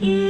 you.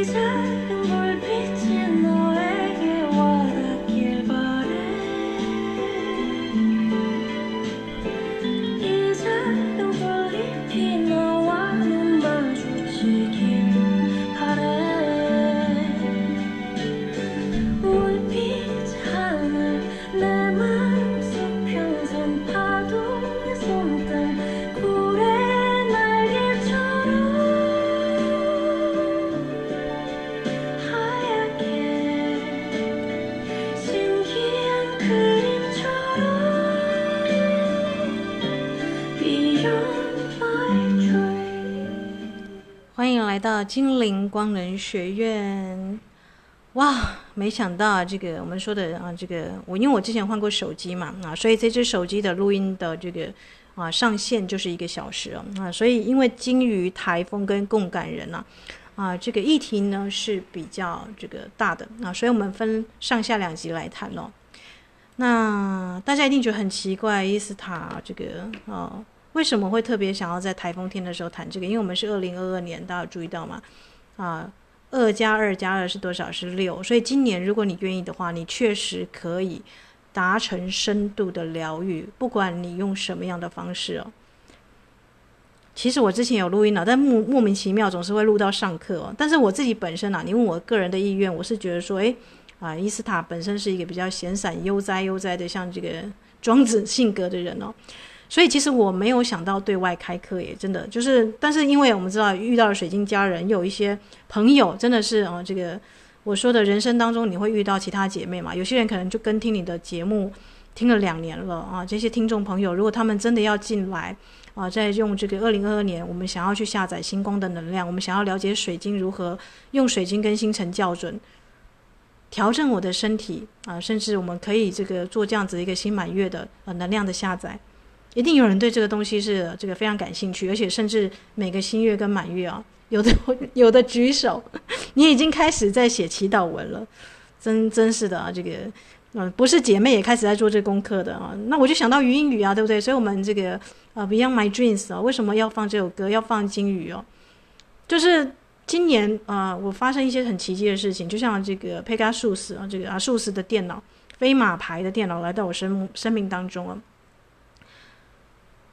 精灵光能学院，哇！没想到啊，这个我们说的啊，这个我因为我之前换过手机嘛啊，所以这只手机的录音的这个啊上限就是一个小时哦啊，所以因为鲸鱼、台风跟共感人呐啊，这个议题呢是比较这个大的啊，所以我们分上下两集来谈哦。那大家一定觉得很奇怪，伊斯塔这个啊。为什么会特别想要在台风天的时候谈这个？因为我们是二零二二年，大家注意到吗？啊，二加二加二是多少？是六。所以今年如果你愿意的话，你确实可以达成深度的疗愈，不管你用什么样的方式哦。其实我之前有录音了，但莫莫名其妙总是会录到上课哦。但是我自己本身啊，你问我个人的意愿，我是觉得说，诶，啊，伊斯塔本身是一个比较闲散悠哉悠哉的，像这个庄子性格的人哦。所以其实我没有想到对外开课，也真的就是，但是因为我们知道遇到了水晶家人，有一些朋友真的是啊，这个我说的人生当中你会遇到其他姐妹嘛，有些人可能就跟听你的节目听了两年了啊，这些听众朋友如果他们真的要进来啊，在用这个二零二二年，我们想要去下载星光的能量，我们想要了解水晶如何用水晶跟星辰校准调整我的身体啊，甚至我们可以这个做这样子一个新满月的呃能量的下载。一定有人对这个东西是这个非常感兴趣，而且甚至每个新月跟满月啊，有的 有的举手，你已经开始在写祈祷文了，真真是的啊，这个嗯，不是姐妹也开始在做这功课的啊。那我就想到余音语啊，对不对？所以我们这个呃，Beyond My Dreams 啊，为什么要放这首歌？要放鲸鱼哦，就是今年啊，我发生一些很奇迹的事情，就像这个 Pegasus 啊，这个阿术斯的电脑，飞马牌的电脑来到我生生命当中啊。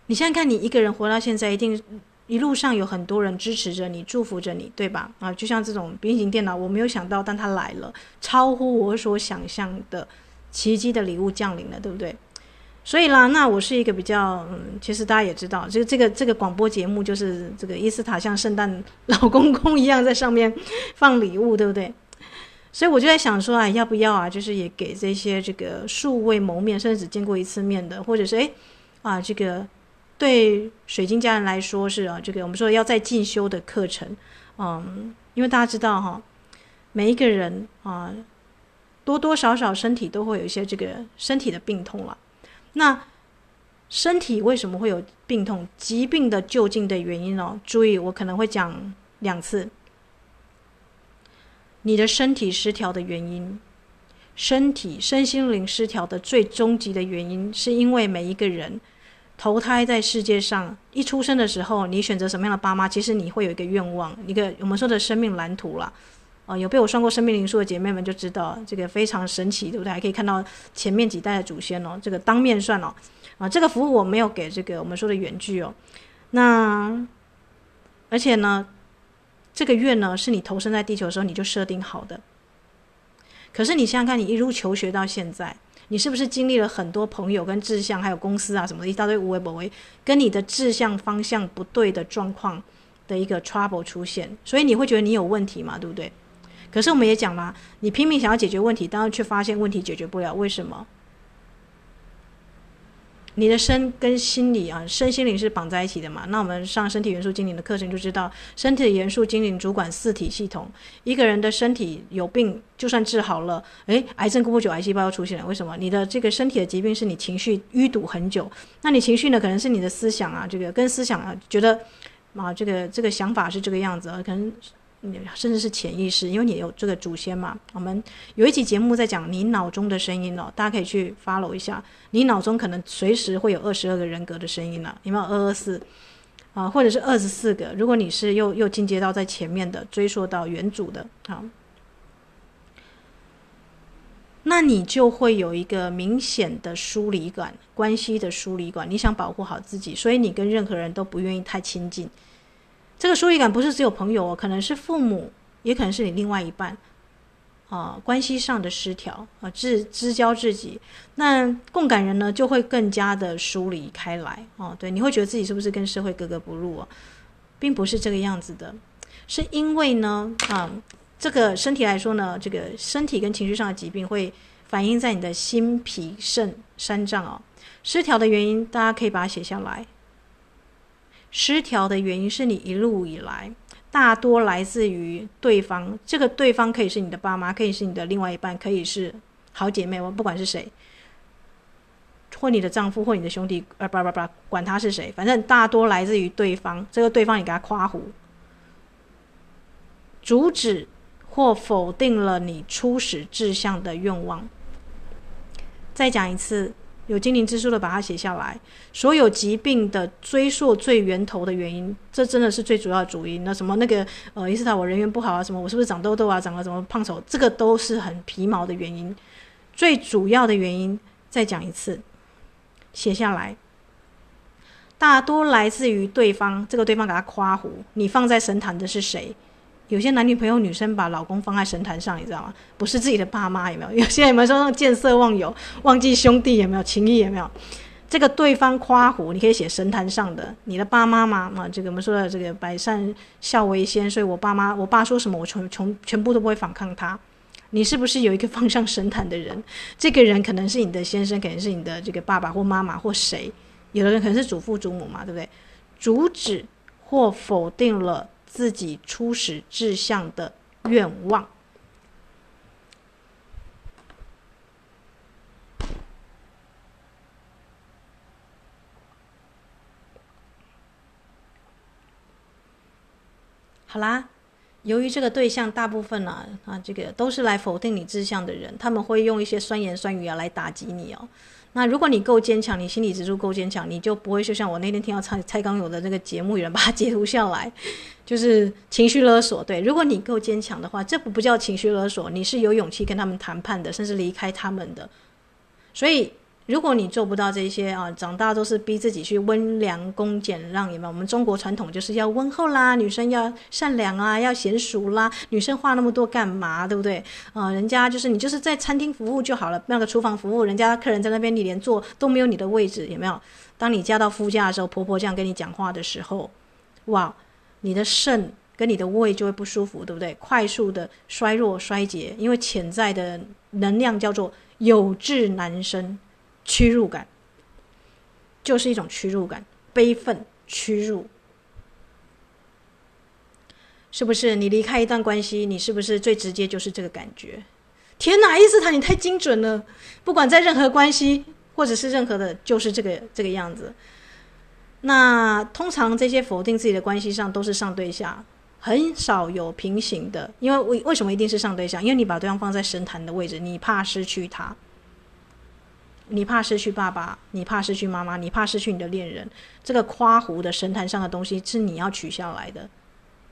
你现在看，你一个人活到现在，一定一路上有很多人支持着你，祝福着你，对吧？啊，就像这种平行电脑，我没有想到，但它来了，超乎我所想象的奇迹的礼物降临了，对不对？所以啦，那我是一个比较，嗯，其实大家也知道，这个这个这个广播节目就是这个伊斯塔像圣诞老公公一样在上面放礼物，对不对？所以我就在想说，啊，要不要啊，就是也给这些这个素未谋面，甚至只见过一次面的，或者是诶啊，这个。对水晶家人来说是啊，这个我们说要在进修的课程，嗯，因为大家知道哈，每一个人啊，多多少少身体都会有一些这个身体的病痛了。那身体为什么会有病痛？疾病的究竟的原因哦，注意我可能会讲两次。你的身体失调的原因，身体身心灵失调的最终极的原因，是因为每一个人。投胎在世界上，一出生的时候，你选择什么样的爸妈，其实你会有一个愿望，一个我们说的生命蓝图啦。啊、有被我算过生命灵数的姐妹们就知道，这个非常神奇，对不对？还可以看到前面几代的祖先哦，这个当面算哦。啊、这个服务我没有给这个我们说的远距哦。那而且呢，这个愿呢是你投生在地球的时候你就设定好的。可是你想想看，你一路求学到现在。你是不是经历了很多朋友跟志向，还有公司啊什么的一大堆无为不为，跟你的志向方向不对的状况的一个 trouble 出现，所以你会觉得你有问题嘛，对不对？可是我们也讲啦，你拼命想要解决问题，但是却发现问题解决不了，为什么？你的身跟心理啊，身心灵是绑在一起的嘛？那我们上身体元素精灵的课程就知道，身体元素精灵主管四体系统。一个人的身体有病，就算治好了，诶，癌症过不久，癌细胞又出现了。为什么？你的这个身体的疾病是你情绪淤堵很久。那你情绪呢？可能是你的思想啊，这个跟思想啊，觉得啊，这个这个想法是这个样子啊，可能。甚至是潜意识，因为你有这个祖先嘛。我们有一集节目在讲你脑中的声音哦，大家可以去 follow 一下。你脑中可能随时会有二十二个人格的声音了，有没有二二四啊，或者是二十四个，如果你是又又进阶到在前面的，追溯到原主的，好，那你就会有一个明显的疏离感，关系的疏离感。你想保护好自己，所以你跟任何人都不愿意太亲近。这个疏离感不是只有朋友哦，可能是父母，也可能是你另外一半。啊，关系上的失调啊，知知交知己，那共感人呢就会更加的疏离开来哦。对，你会觉得自己是不是跟社会格格不入啊？并不是这个样子的，是因为呢，啊，这个身体来说呢，这个身体跟情绪上的疾病会反映在你的心脾肾三脏哦。失调的原因，大家可以把它写下来。失调的原因是你一路以来。大多来自于对方，这个对方可以是你的爸妈，可以是你的另外一半，可以是好姐妹，我不管是谁，或你的丈夫，或你的兄弟，呃，不不不，管他是谁，反正大多来自于对方。这个对方你给他夸胡，阻止或否定了你初始志向的愿望。再讲一次。有精灵之书的，把它写下来。所有疾病的追溯最源头的原因，这真的是最主要主因。那什么那个呃，伊斯塔我人缘不好啊，什么我是不是长痘痘啊，长了什么胖丑，这个都是很皮毛的原因。最主要的原因，再讲一次，写下来。大多来自于对方，这个对方给他夸胡，你放在神坛的是谁？有些男女朋友，女生把老公放在神坛上，你知道吗？不是自己的爸妈，有没有？有些人有没有说那见色忘友，忘记兄弟，有没有情谊？有没有？这个对方夸胡，你可以写神坛上的你的爸妈嘛？啊，这个我们说的这个百善孝为先，所以我爸妈，我爸说什么，我全全全部都不会反抗他。你是不是有一个放上神坛的人？这个人可能是你的先生，可能是你的这个爸爸或妈妈或谁？有的人可能是祖父祖母嘛，对不对？阻止或否定了。自己初始志向的愿望。好啦，由于这个对象大部分呢，啊，这个都是来否定你志向的人，他们会用一些酸言酸语啊来打击你哦。那如果你够坚强，你心理支柱够坚强，你就不会就像我那天听到蔡蔡康永的那个节目，有人把它截图下来，就是情绪勒索。对，如果你够坚强的话，这不不叫情绪勒索，你是有勇气跟他们谈判的，甚至离开他们的。所以。如果你做不到这些啊，长大都是逼自己去温良恭俭让，有没有？我们中国传统就是要温厚啦，女生要善良啊，要娴熟啦，女生话那么多干嘛？对不对？啊，人家就是你就是在餐厅服务就好了，那个厨房服务，人家客人在那边，你连坐都没有你的位置，有没有？当你嫁到夫家的时候，婆婆这样跟你讲话的时候，哇，你的肾跟你的胃就会不舒服，对不对？快速的衰弱衰竭，因为潜在的能量叫做有志难伸。屈辱感，就是一种屈辱感，悲愤、屈辱，是不是？你离开一段关系，你是不是最直接就是这个感觉？天哪，伊斯坦，你太精准了！不管在任何关系，或者是任何的，就是这个这个样子。那通常这些否定自己的关系上都是上对下，很少有平行的。因为为为什么一定是上对下？因为你把对方放在神坛的位置，你怕失去他。你怕失去爸爸，你怕失去妈妈，你怕失去你的恋人。这个夸胡的神坛上的东西是你要取下来的。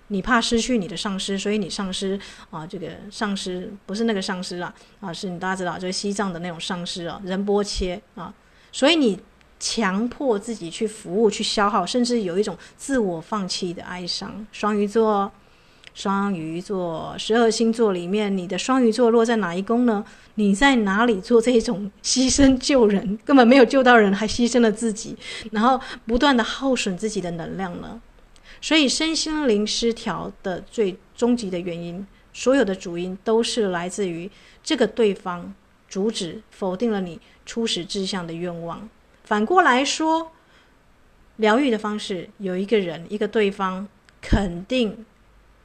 你怕失去你的上师，所以你上师啊，这个上师不是那个上师啊，啊，是你大家知道，就是西藏的那种上师啊，仁波切啊。所以你强迫自己去服务、去消耗，甚至有一种自我放弃的哀伤。双鱼座。双鱼座，十二星座里面，你的双鱼座落在哪一宫呢？你在哪里做这种牺牲救人，根本没有救到人，还牺牲了自己，然后不断的耗损自己的能量呢？所以身心灵失调的最终极的原因，所有的主因都是来自于这个对方阻止、否定了你初始志向的愿望。反过来说，疗愈的方式有一个人，一个对方肯定。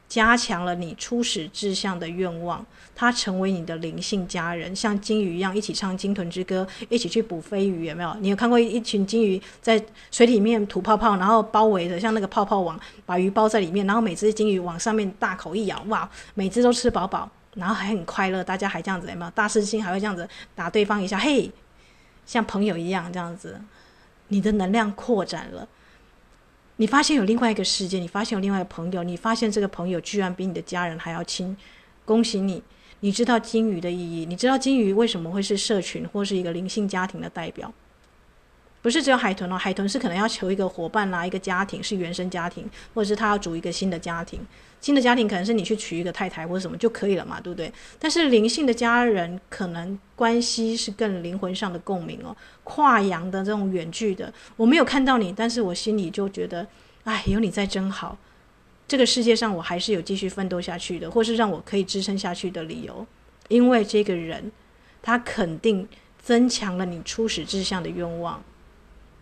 加强了你初始志向的愿望，他成为你的灵性家人，像金鱼一样一起唱鲸豚之歌，一起去捕飞鱼，有没有？你有看过一群金鱼在水里面吐泡泡，然后包围着像那个泡泡网，把鱼包在里面，然后每只金鱼往上面大口一咬，哇，每只都吃饱饱，然后还很快乐，大家还这样子，有没有？大师兄还会这样子打对方一下，嘿，像朋友一样这样子，你的能量扩展了。你发现有另外一个世界，你发现有另外一个朋友，你发现这个朋友居然比你的家人还要亲，恭喜你！你知道金鱼的意义，你知道金鱼为什么会是社群或是一个灵性家庭的代表？不是只有海豚哦，海豚是可能要求一个伙伴啦，一个家庭是原生家庭，或者是他要组一个新的家庭。新的家庭可能是你去娶一个太太或者什么就可以了嘛，对不对？但是灵性的家人可能关系是更灵魂上的共鸣哦，跨洋的这种远距的，我没有看到你，但是我心里就觉得，哎，有你在真好。这个世界上我还是有继续奋斗下去的，或是让我可以支撑下去的理由，因为这个人他肯定增强了你初始志向的愿望。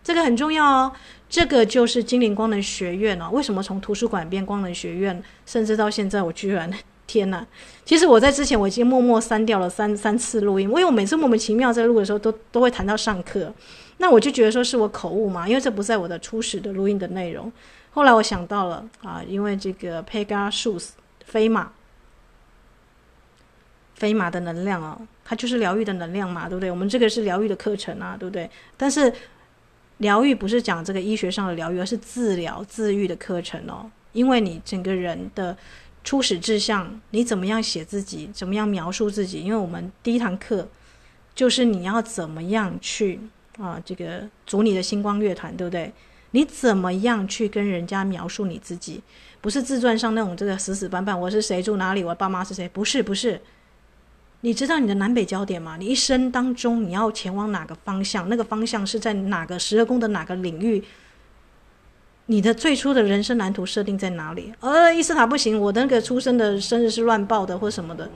这个很重要哦，这个就是精灵光能学院哦。为什么从图书馆变光能学院，甚至到现在，我居然 天哪！其实我在之前我已经默默删掉了三三次录音，因为我每次莫名其妙在录的时候都都会谈到上课，那我就觉得说是我口误嘛，因为这不在我的初始的录音的内容。后来我想到了啊，因为这个 Pegasus 飞马，飞马的能量哦，它就是疗愈的能量嘛，对不对？我们这个是疗愈的课程啊，对不对？但是。疗愈不是讲这个医学上的疗愈，而是治疗、自愈的课程哦。因为你整个人的初始志向，你怎么样写自己，怎么样描述自己？因为我们第一堂课就是你要怎么样去啊，这个组你的星光乐团，对不对？你怎么样去跟人家描述你自己？不是自传上那种这个死死板板，我是谁，住哪里，我爸妈是谁？不是，不是。你知道你的南北焦点吗？你一生当中你要前往哪个方向？那个方向是在哪个十二宫的哪个领域？你的最初的人生蓝图设定在哪里？呃，伊斯塔不行，我的那个出生的生日是乱报的或什么的。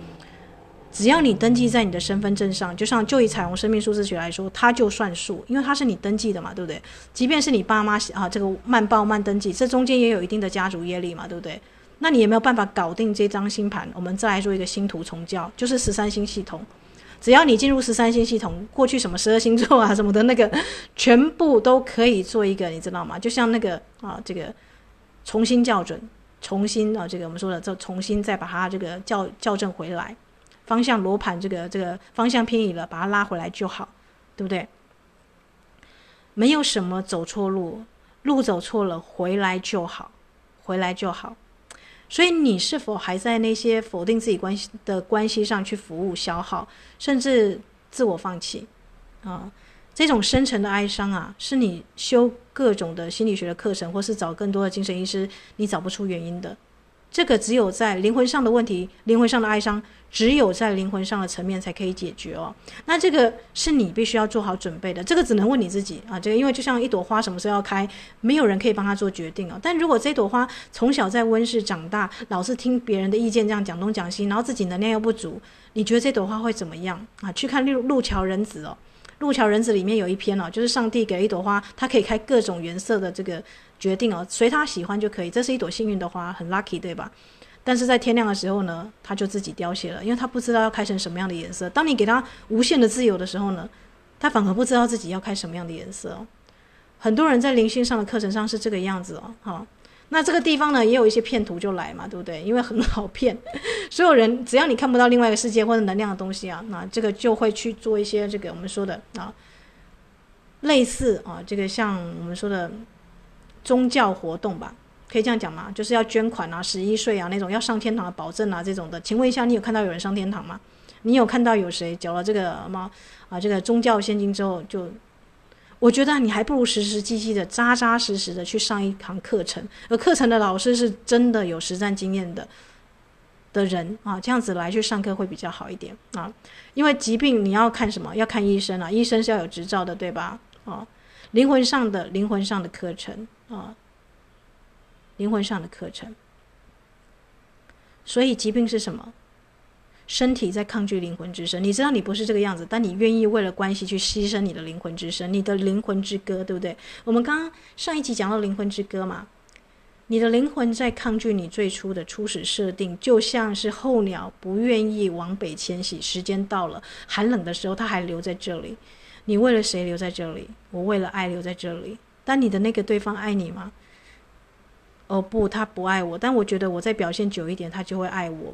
只要你登记在你的身份证上，就像就以彩虹生命数字学来说，它就算数，因为它是你登记的嘛，对不对？即便是你爸妈啊，这个慢报慢登记，这中间也有一定的家族业力嘛，对不对？那你有没有办法搞定这张星盘？我们再来做一个星图重教，就是十三星系统。只要你进入十三星系统，过去什么十二星座啊什么的那个，全部都可以做一个，你知道吗？就像那个啊，这个重新校准，重新啊，这个我们说的，就重新再把它这个校校正回来，方向罗盘这个这个方向偏移了，把它拉回来就好，对不对？没有什么走错路，路走错了回来就好，回来就好。所以你是否还在那些否定自己关系的关系上去服务、消耗，甚至自我放弃？啊，这种深沉的哀伤啊，是你修各种的心理学的课程，或是找更多的精神医师，你找不出原因的。这个只有在灵魂上的问题，灵魂上的哀伤，只有在灵魂上的层面才可以解决哦。那这个是你必须要做好准备的，这个只能问你自己啊。这个因为就像一朵花什么时候要开，没有人可以帮他做决定哦。但如果这朵花从小在温室长大，老是听别人的意见这样讲东讲西，然后自己能量又不足，你觉得这朵花会怎么样啊？去看路路桥人子哦，路桥人子里面有一篇哦，就是上帝给一朵花，它可以开各种颜色的这个。决定哦，随他喜欢就可以。这是一朵幸运的花，很 lucky，对吧？但是在天亮的时候呢，他就自己凋谢了，因为他不知道要开成什么样的颜色。当你给他无限的自由的时候呢，他反而不知道自己要开什么样的颜色。很多人在灵性上的课程上是这个样子哦。好，那这个地方呢，也有一些骗徒就来嘛，对不对？因为很好骗，所有人只要你看不到另外一个世界或者能量的东西啊，那这个就会去做一些这个我们说的啊，类似啊，这个像我们说的。宗教活动吧，可以这样讲吗？就是要捐款啊，十一岁啊那种要上天堂的保证啊这种的。请问一下，你有看到有人上天堂吗？你有看到有谁缴了这个吗？啊，这个宗教现金之后就，我觉得你还不如实实际际的、扎扎实实的去上一堂课程，而课程的老师是真的有实战经验的的人啊，这样子来去上课会比较好一点啊。因为疾病你要看什么？要看医生啊，医生是要有执照的，对吧？啊，灵魂上的灵魂上的课程。啊，灵魂上的课程。所以疾病是什么？身体在抗拒灵魂之声。你知道你不是这个样子，但你愿意为了关系去牺牲你的灵魂之声，你的灵魂之歌，对不对？我们刚刚上一集讲到灵魂之歌嘛，你的灵魂在抗拒你最初的初始设定，就像是候鸟不愿意往北迁徙，时间到了，寒冷的时候它还留在这里。你为了谁留在这里？我为了爱留在这里。但你的那个对方爱你吗？哦不，他不爱我。但我觉得我再表现久一点，他就会爱我。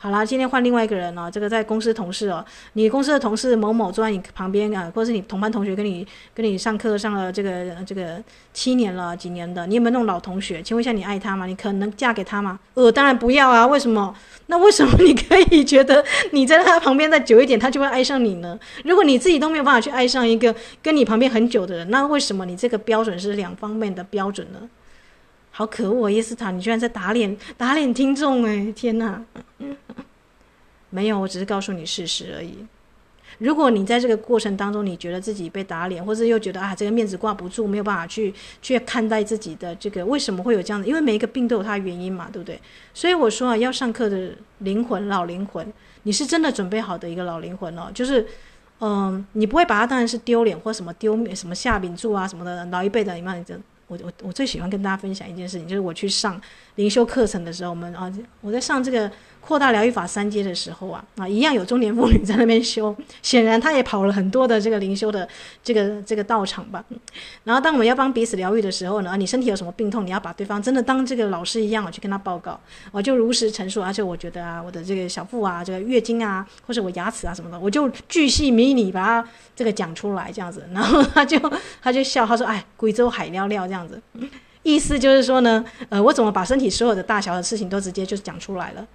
好啦，今天换另外一个人哦，这个在公司同事哦，你公司的同事某某坐在你旁边啊，或者是你同班同学跟你跟你上课上了这个这个七年了几年的，你有没有那种老同学？请问一下，你爱他吗？你可能嫁给他吗？呃，当然不要啊，为什么？那为什么你可以觉得你在他旁边再久一点，他就会爱上你呢？如果你自己都没有办法去爱上一个跟你旁边很久的人，那为什么你这个标准是两方面的标准呢？好可恶啊，叶斯塔，你居然在打脸打脸听众哎！天哪！没有，我只是告诉你事实而已。如果你在这个过程当中，你觉得自己被打脸，或者又觉得啊，这个面子挂不住，没有办法去去看待自己的这个，为什么会有这样的？因为每一个病都有它的原因嘛，对不对？所以我说啊，要上课的灵魂，老灵魂，你是真的准备好的一个老灵魂哦，就是嗯、你不会把它当然是丢脸或什么丢什么下饼柱啊什么的，老一辈的，你看你这。我我我最喜欢跟大家分享一件事情，就是我去上灵修课程的时候，我们啊，我在上这个。扩大疗愈法三阶的时候啊，啊，一样有中年妇女在那边修，显然她也跑了很多的这个灵修的这个这个道场吧。然后当我们要帮彼此疗愈的时候呢，你身体有什么病痛，你要把对方真的当这个老师一样，我去跟他报告，我就如实陈述。而且我觉得啊，我的这个小腹啊，这个月经啊，或者我牙齿啊什么的，我就巨细靡遗把它这个讲出来这样子。然后他就他就笑，他说：“哎，贵州海料料这样子。”意思就是说呢，呃，我怎么把身体所有的大小的事情都直接就讲出来了？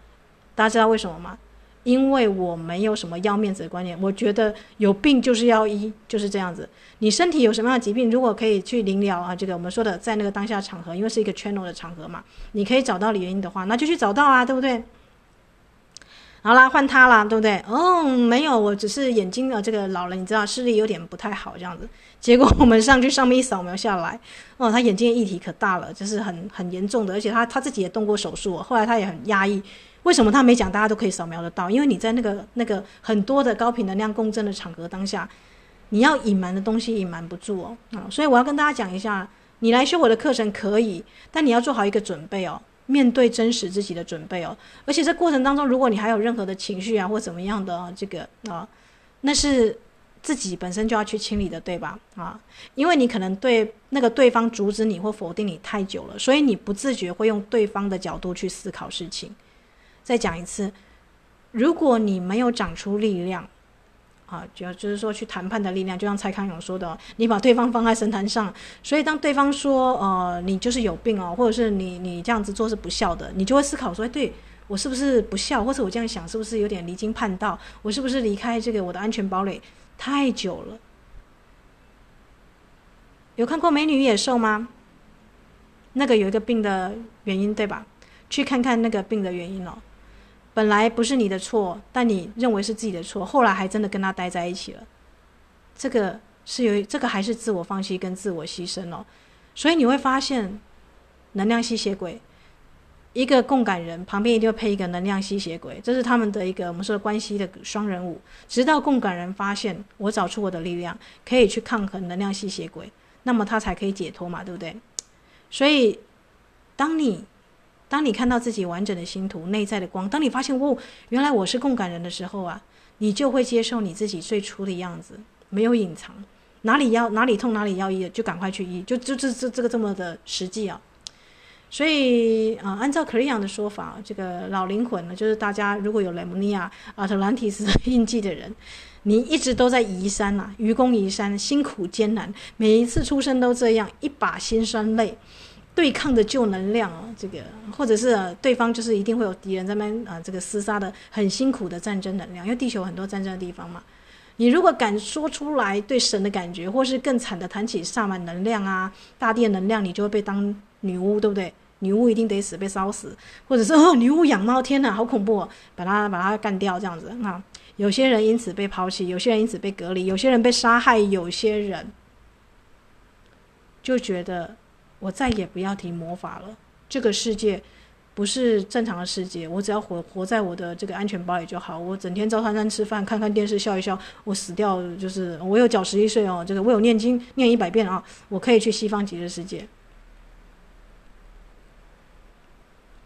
大家知道为什么吗？因为我没有什么要面子的观念，我觉得有病就是要医，就是这样子。你身体有什么样的疾病，如果可以去灵疗啊，这个我们说的在那个当下场合，因为是一个 channel 的场合嘛，你可以找到原因的话，那就去找到啊，对不对？好啦，换他啦，对不对？哦，没有，我只是眼睛的这个老了，你知道视力有点不太好这样子。结果我们上去上面一扫描下来，哦，他眼睛的议题可大了，就是很很严重的，而且他他自己也动过手术，后来他也很压抑。为什么他没讲？大家都可以扫描得到，因为你在那个那个很多的高频能量共振的场合当下，你要隐瞒的东西隐瞒不住哦。啊，所以我要跟大家讲一下，你来修我的课程可以，但你要做好一个准备哦，面对真实自己的准备哦。而且这过程当中，如果你还有任何的情绪啊或怎么样的这个啊，那是自己本身就要去清理的，对吧？啊，因为你可能对那个对方阻止你或否定你太久了，所以你不自觉会用对方的角度去思考事情。再讲一次，如果你没有长出力量，啊，就就是说去谈判的力量，就像蔡康永说的，你把对方放在神坛上，所以当对方说，呃，你就是有病哦，或者是你你这样子做是不孝的，你就会思考说，哎对，我是不是不孝，或者我这样想是不是有点离经叛道，我是不是离开这个我的安全堡垒太久了？有看过《美女与野兽》吗？那个有一个病的原因，对吧？去看看那个病的原因哦。本来不是你的错，但你认为是自己的错，后来还真的跟他待在一起了。这个是有，这个还是自我放弃跟自我牺牲哦。所以你会发现，能量吸血鬼，一个共感人旁边一定会配一个能量吸血鬼，这是他们的一个我们说的关系的双人舞。直到共感人发现我找出我的力量，可以去抗衡能量吸血鬼，那么他才可以解脱嘛，对不对？所以，当你。当你看到自己完整的星图、内在的光，当你发现哦，原来我是共感人的时候啊，你就会接受你自己最初的样子，没有隐藏，哪里要哪里痛哪里要医，就赶快去医，就就这这这个这么的实际啊。所以啊、按照克里昂的说法，这个老灵魂呢，就是大家如果有雷姆尼亚、阿特兰蒂斯印记的人，你一直都在移山呐、愚公移山，辛苦艰难，每一次出生都这样，一把辛酸泪。对抗的旧能量啊，这个或者是、对方就是一定会有敌人在那边啊，这个厮杀的很辛苦的战争能量，因为地球很多战争的地方嘛。你如果敢说出来对神的感觉，或是更惨的谈起萨满能量啊、大地能量，你就会被当女巫，对不对？女巫一定得死，被烧死，或者是哦，女巫养猫，天哪，好恐怖、哦，把它把它干掉这样子啊。有些人因此被抛弃，有些人因此被隔离，有些人被杀害，有些人就觉得。我再也不要提魔法了。这个世界不是正常的世界，我只要活活在我的这个安全堡里就好。我整天照三餐吃饭，看看电视，笑一笑。我死掉就是我有缴十一岁哦，这个我有念经念一百遍啊，我可以去西方极乐世界。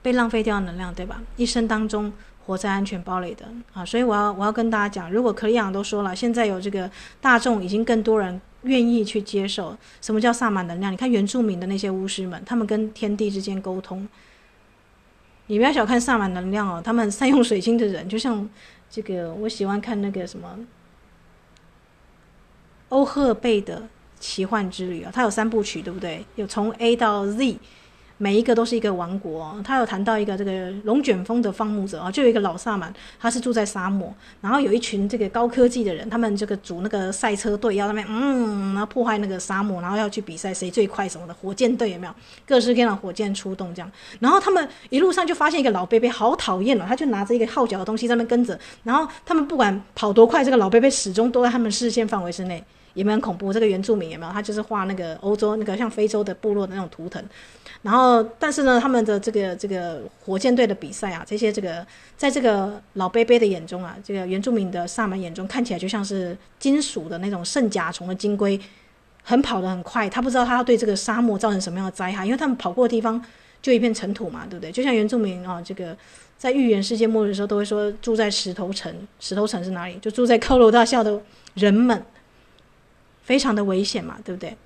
被浪费掉能量，对吧？一生当中活在安全堡里的啊，所以我要我要跟大家讲，如果可里昂都说了，现在有这个大众已经更多人。愿意去接受什么叫萨满能量？你看原住民的那些巫师们，他们跟天地之间沟通，你不要小看萨满能量哦，他们善用水晶的人，就像这个，我喜欢看那个什么欧赫贝的奇幻之旅啊，它有三部曲，对不对？有从 A 到 Z。每一个都是一个王国。他有谈到一个这个龙卷风的放牧者啊，就有一个老萨满，他是住在沙漠，然后有一群这个高科技的人，他们这个组那个赛车队要那边嗯，然后破坏那个沙漠，然后要去比赛谁最快什么的，火箭队有没有？各式各样的火箭出动这样，然后他们一路上就发现一个老伯伯好讨厌了，他就拿着一个号角的东西在那边跟着，然后他们不管跑多快，这个老伯伯始终都在他们视线范围之内，也没很恐怖。这个原住民有没有？他就是画那个欧洲那个像非洲的部落的那种图腾。然后，但是呢，他们的这个这个火箭队的比赛啊，这些这个在这个老伯伯的眼中啊，这个原住民的萨满眼中，看起来就像是金属的那种圣甲虫的金龟，很跑得很快。他不知道他要对这个沙漠造成什么样的灾害，因为他们跑过的地方就一片尘土嘛，对不对？就像原住民啊，这个在预言世界末日的时候，都会说住在石头城。石头城是哪里？就住在高楼大厦的人们，非常的危险嘛，对不对？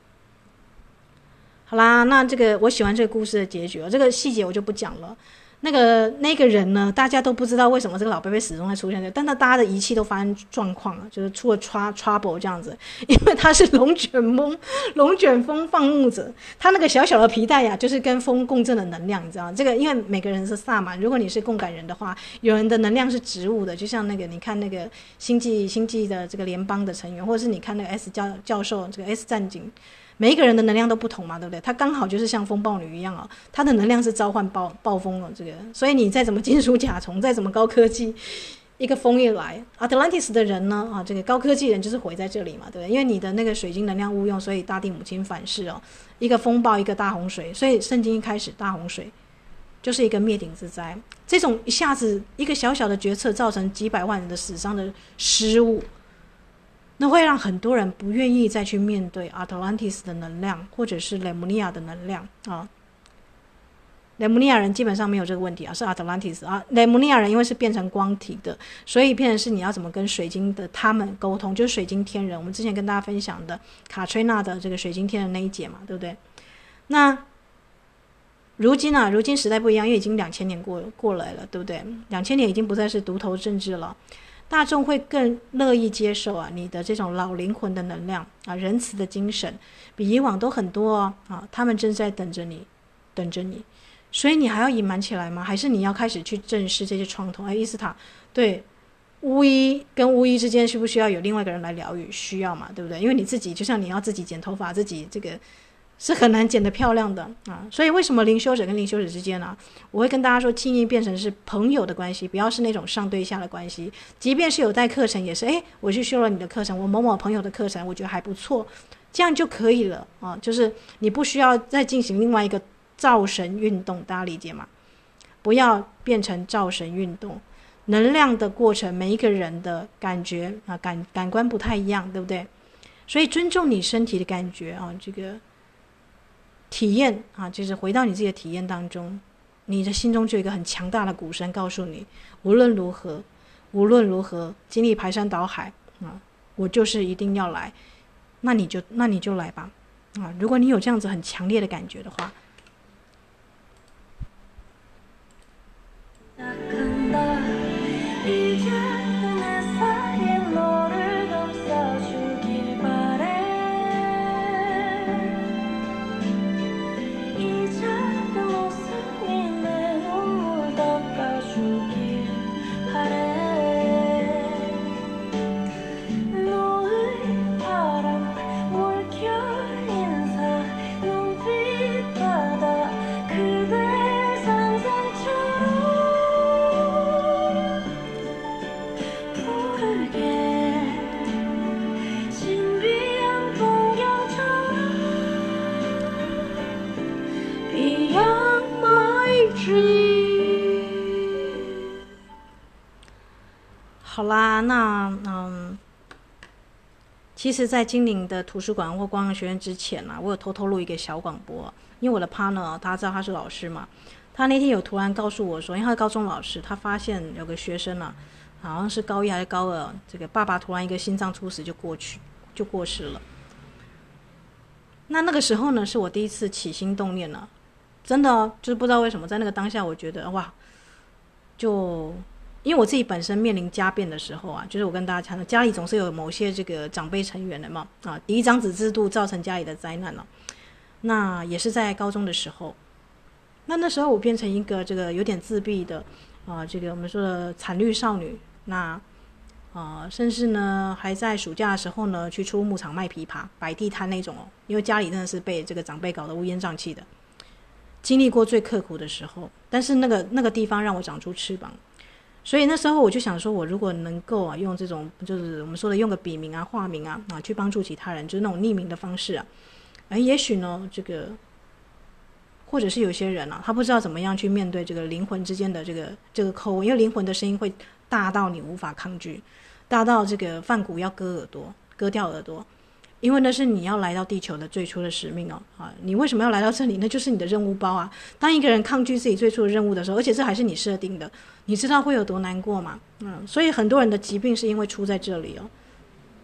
好啦，那这个我喜欢这个故事的结局，这个细节我就不讲了。那个那个人呢，大家都不知道为什么这个老伯伯始终在出现，但他大家的仪器都发生状况了，就是出了 trouble 这样子，因为他是龙卷风，龙卷风放牧者，他那个小小的皮带呀，就是跟风共振的能量，你知道？这个因为每个人是萨满，如果你是共感人的话，有人的能量是植物的，就像那个你看那个星际星际的这个联邦的成员，或者是你看那个 S 教教授这个 S 战警。每一个人的能量都不同嘛，对不对？他刚好就是像风暴女一样啊、哦，他的能量是召唤暴暴风了。这个，所以你再怎么金属甲虫，再怎么高科技，一个风一来，Atlantis 的人呢啊，这个高科技人就是毁在这里嘛，对不对？因为你的那个水晶能量误用，所以大地母亲反噬哦，一个风暴，一个大洪水。所以圣经一开始大洪水就是一个灭顶之灾，这种一下子一个小小的决策造成几百万人的死伤的失误。那会让很多人不愿意再去面对 Atlantis 的能量，或者是雷姆尼亚的能量啊。雷姆尼亚人基本上没有这个问题啊，是 Atlantis 啊。雷姆尼亚人因为是变成光体的，所以变成是你要怎么跟水晶的他们沟通，就是水晶天人。我们之前跟大家分享的卡崔娜的这个水晶天人那一节嘛，对不对？那如今啊，如今时代不一样，因为已经两千年过过来了，对不对？两千年已经不再是独头政治了。大众会更乐意接受啊，你的这种老灵魂的能量啊，仁慈的精神，比以往都很多哦啊，他们正在等着你，等着你，所以你还要隐瞒起来吗？还是你要开始去正视这些创痛？哎，伊斯塔，对，巫医跟巫医之间需不需要有另外一个人来疗愈？需要嘛，对不对？因为你自己就像你要自己剪头发，自己这个。是很难剪得漂亮的啊，所以为什么灵修者跟灵修者之间呢、我会跟大家说，尽力变成是朋友的关系，不要是那种上对下的关系。即便是有带课程，也是诶，我去修了你的课程，我某某朋友的课程，我觉得还不错，这样就可以了啊。就是你不需要再进行另外一个造神运动，大家理解吗？不要变成造神运动，能量的过程，每一个人的感觉啊感感官不太一样，对不对？所以尊重你身体的感觉啊，这个。体验啊，就是回到你自己的体验当中，你的心中就有一个很强大的鼓声告诉你，无论如何，无论如何，经历排山倒海啊，我就是一定要来，那你就那你就来吧，啊，如果你有这样子很强烈的感觉的话。好啦，那嗯，其实，在精灵的图书馆或光学院之前呢、我有偷偷录一个小广播，因为我的 partner 他知道他是老师嘛，他那天有突然告诉我说，因为他是高中老师，他发现有个学生呢、好像是高一还是高二，这个爸爸突然一个心脏猝死就过去就过世了。那那个时候呢，是我第一次起心动念了，真的，就是不知道为什么在那个当下，我觉得哇，就因为我自己本身面临家变的时候啊，就是我跟大家讲的，家里总是有某些这个长辈成员的嘛啊，嫡长子制度造成家里的灾难了。那也是在高中的时候，那那时候我变成一个这个有点自闭的啊，这个我们说的惨绿少女。那啊，甚至呢还在暑假的时候呢去出牧场卖枇杷、摆地摊那种哦，因为家里真的是被这个长辈搞得乌烟瘴气的，经历过最刻苦的时候。但是那个那个地方让我长出翅膀，所以那时候我就想说，我如果能够啊用这种就是我们说的用个笔名啊、化名啊啊去帮助其他人，就是那种匿名的方式啊。哎，也许呢，这个，或者是有些人啊，他不知道怎么样去面对这个灵魂之间的这个这个口，因为灵魂的声音会大到你无法抗拒，大到这个梵谷要割耳朵，割掉耳朵，因为那是你要来到地球的最初的使命哦，啊，你为什么要来到这里？那就是你的任务包啊。当一个人抗拒自己最初的任务的时候，而且这还是你设定的，你知道会有多难过吗？嗯，所以很多人的疾病是因为出在这里哦。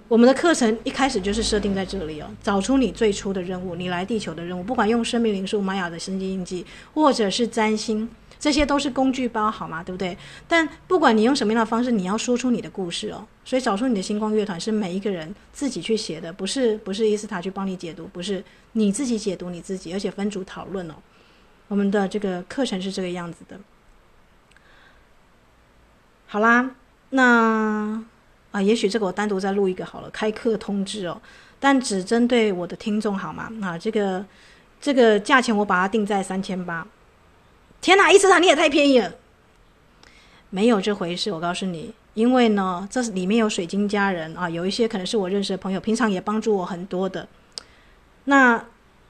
我们的课程一开始就是设定在这里哦，找出你最初的任务，你来地球的任务，不管用生命灵数、玛雅的星际印记，或者是占星，这些都是工具包，好吗？对不对？但不管你用什么样的方式，你要说出你的故事哦。所以找出你的星光乐团是每一个人自己去写的，不是不是伊斯塔去帮你解读，不是你自己解读你自己，而且分组讨论哦。我们的这个课程是这个样子的。好啦，那。啊，也许这个我单独再录一个好了，开课通知哦，但只针对我的听众好吗？啊，这个这个价钱我把它定在三千八。天哪，伊斯塔你也太便宜了，没有这回事，我告诉你，因为呢，这里面有水晶家人啊，有一些可能是我认识的朋友，平常也帮助我很多的。那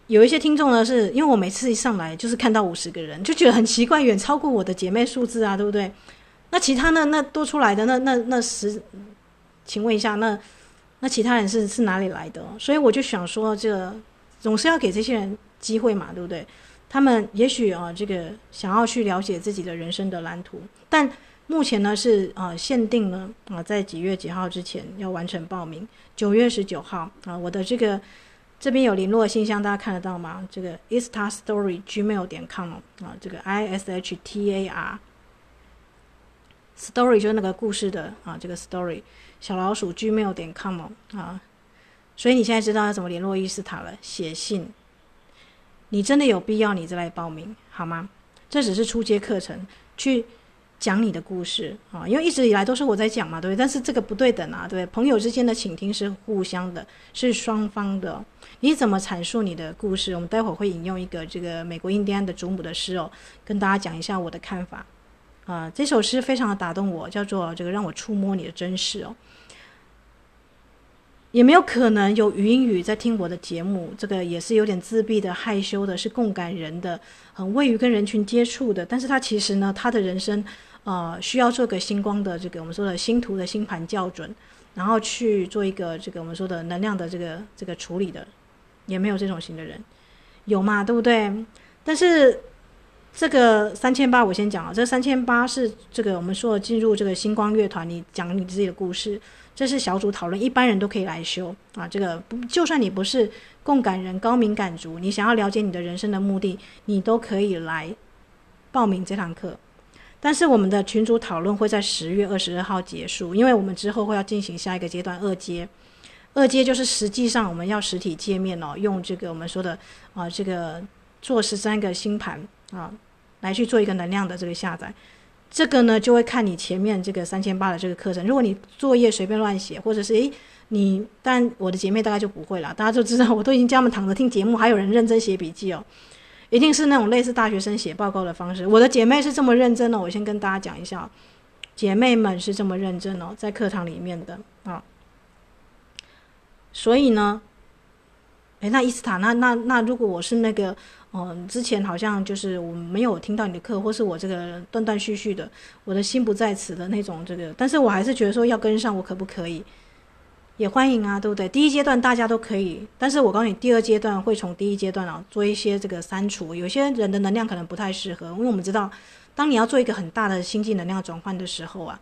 有一些听众呢，是因为我每次一上来就是看到五十个人，就觉得很奇怪，远超过我的姐妹数字啊，对不对？那其他呢？那多出来的那那那十。请问一下，那那其他人是是哪里来的？所以我就想说，这总是要给这些人机会嘛，对不对？他们也许啊，这个想要去了解自己的人生的蓝图，但目前呢是啊限定呢啊在几月几号之前要完成报名。九月十九号啊，我的这个这边有联络信箱，大家看得到吗？这个 istarstory.gmail 点 com 啊，这个 i s h t a r story 就是那个故事的啊，这个 story。小老鼠 gmail 点 com 啊，所以你现在知道要怎么联络伊斯塔了。写信，你真的有必要你再来报名好吗？这只是初阶课程，去讲你的故事啊，因为一直以来都是我在讲嘛，对不对？但是这个不对等啊，对不对？朋友之间的倾听是互相的，是双方的。你怎么阐述你的故事？我们待会儿会引用一个这个美国印第安的祖母的诗哦，跟大家讲一下我的看法。啊，这首诗非常的打动我，叫做这个让我触摸你的真实哦。也没有可能有语音语在听我的节目，这个也是有点自闭的、害羞的，是共感人的，很畏于跟人群接触的。但是他其实呢，他的人生，呃，需要做个星光的这个我们说的星图的星盘校准，然后去做一个这个我们说的能量的这个这个处理的，也没有这种型的人，有嘛？对不对？但是。这个三千八我先讲了，这三千八是这个我们说的进入这个星光乐团，你讲你自己的故事，这是小组讨论，一般人都可以来修啊。这个，就算你不是共感人、高敏感族，你想要了解你的人生的目的，你都可以来报名这堂课。但是我们的群组讨论会在十月二十二号结束，因为我们之后会要进行下一个阶段二阶，二阶就是实际上我们要实体见面哦，用这个我们说的啊，这个做十三个星盘啊。来去做一个能量的这个下载，这个呢就会看你前面这个三千八的这个课程。如果你作业随便乱写，或者是诶你，但我的姐妹大概就不会了。大家就知道，我都已经叫他们躺着听节目，还有人认真写笔记哦，一定是那种类似大学生写报告的方式。我的姐妹是这么认真的，我先跟大家讲一下，姐妹们是这么认真哦，在课堂里面的啊。所以呢，诶，那伊斯塔，那那那如果我是那个。嗯，之前好像就是我没有听到你的课，或是我这个断断续续的，我的心不在此的那种这个，但是我还是觉得说要跟上，我可不可以？也欢迎啊，对不对？第一阶段大家都可以，但是我告诉你，第二阶段会从第一阶段啊做一些这个删除，有些人的能量可能不太适合，因为我们知道，当你要做一个很大的星际能量转换的时候啊，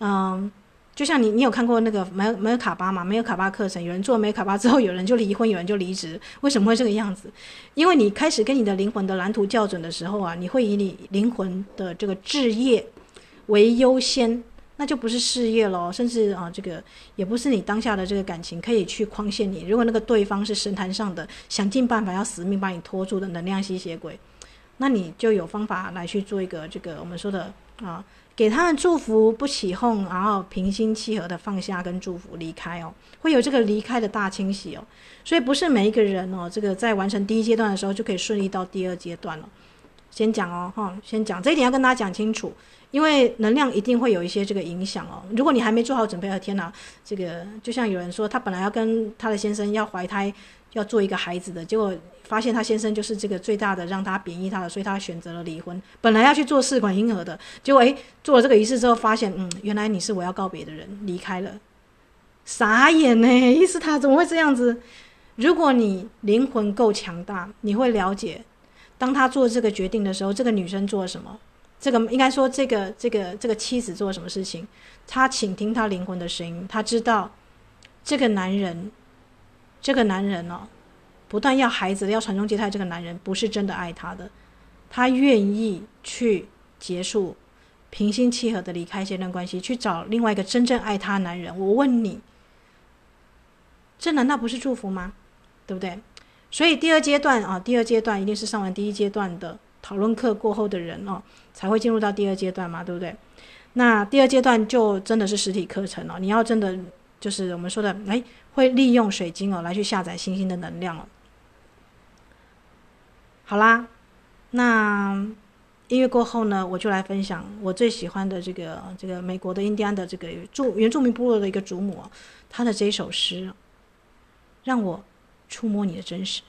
嗯，就像你，你有看过那个没有没有卡巴吗？没有卡巴课程，有人做没有卡巴之后，有人就离婚，有人就离职，为什么会这个样子？因为你开始跟你的灵魂的蓝图校准的时候啊，你会以你灵魂的这个置业为优先，那就不是事业喽，甚至啊，这个也不是你当下的这个感情可以去框限你。如果那个对方是神坛上的，想尽办法要死命把你拖住的能量吸血鬼，那你就有方法来去做一个这个我们说的啊。给他们祝福，不起哄，然后平心气和的放下跟祝福离开哦，会有这个离开的大清洗哦，所以不是每一个人哦，这个在完成第一阶段的时候就可以顺利到第二阶段了。先讲哦，哈，先讲这一点要跟大家讲清楚，因为能量一定会有一些这个影响哦。如果你还没做好准备，和天哪，这个就像有人说，他本来要跟他的先生要怀胎。要做一个孩子的，结果发现他先生就是这个最大的让他贬义他的，所以他选择了离婚。本来要去做试管婴儿的，结果诶，做了这个仪式之后，发现嗯，原来你是我要告别的人，离开了，傻眼呢！意思他怎么会这样子？如果你灵魂够强大，你会了解，当他做这个决定的时候，这个女生做了什么？这个应该说，这个这个这个妻子做了什么事情？他倾听他灵魂的声音，他知道这个男人。这个男人呢，不断要孩子、要传宗接代，这个男人不是真的爱他的，他愿意去结束，平心气和的离开这段关系，去找另外一个真正爱他的男人。我问你，这难道不是祝福吗？对不对？所以第二阶段啊，第二阶段一定是上完第一阶段的讨论课过后的人哦，才会进入到第二阶段嘛，对不对？那第二阶段就真的是实体课程了，你要真的。就是我们说的，哎，会利用水晶哦来去下载星星的能量哦。好啦，那音乐过后呢，我就来分享我最喜欢的这个这个美国的印第安的这个住原住民部落的一个祖母，她的这一首诗，让我触摸你的真实。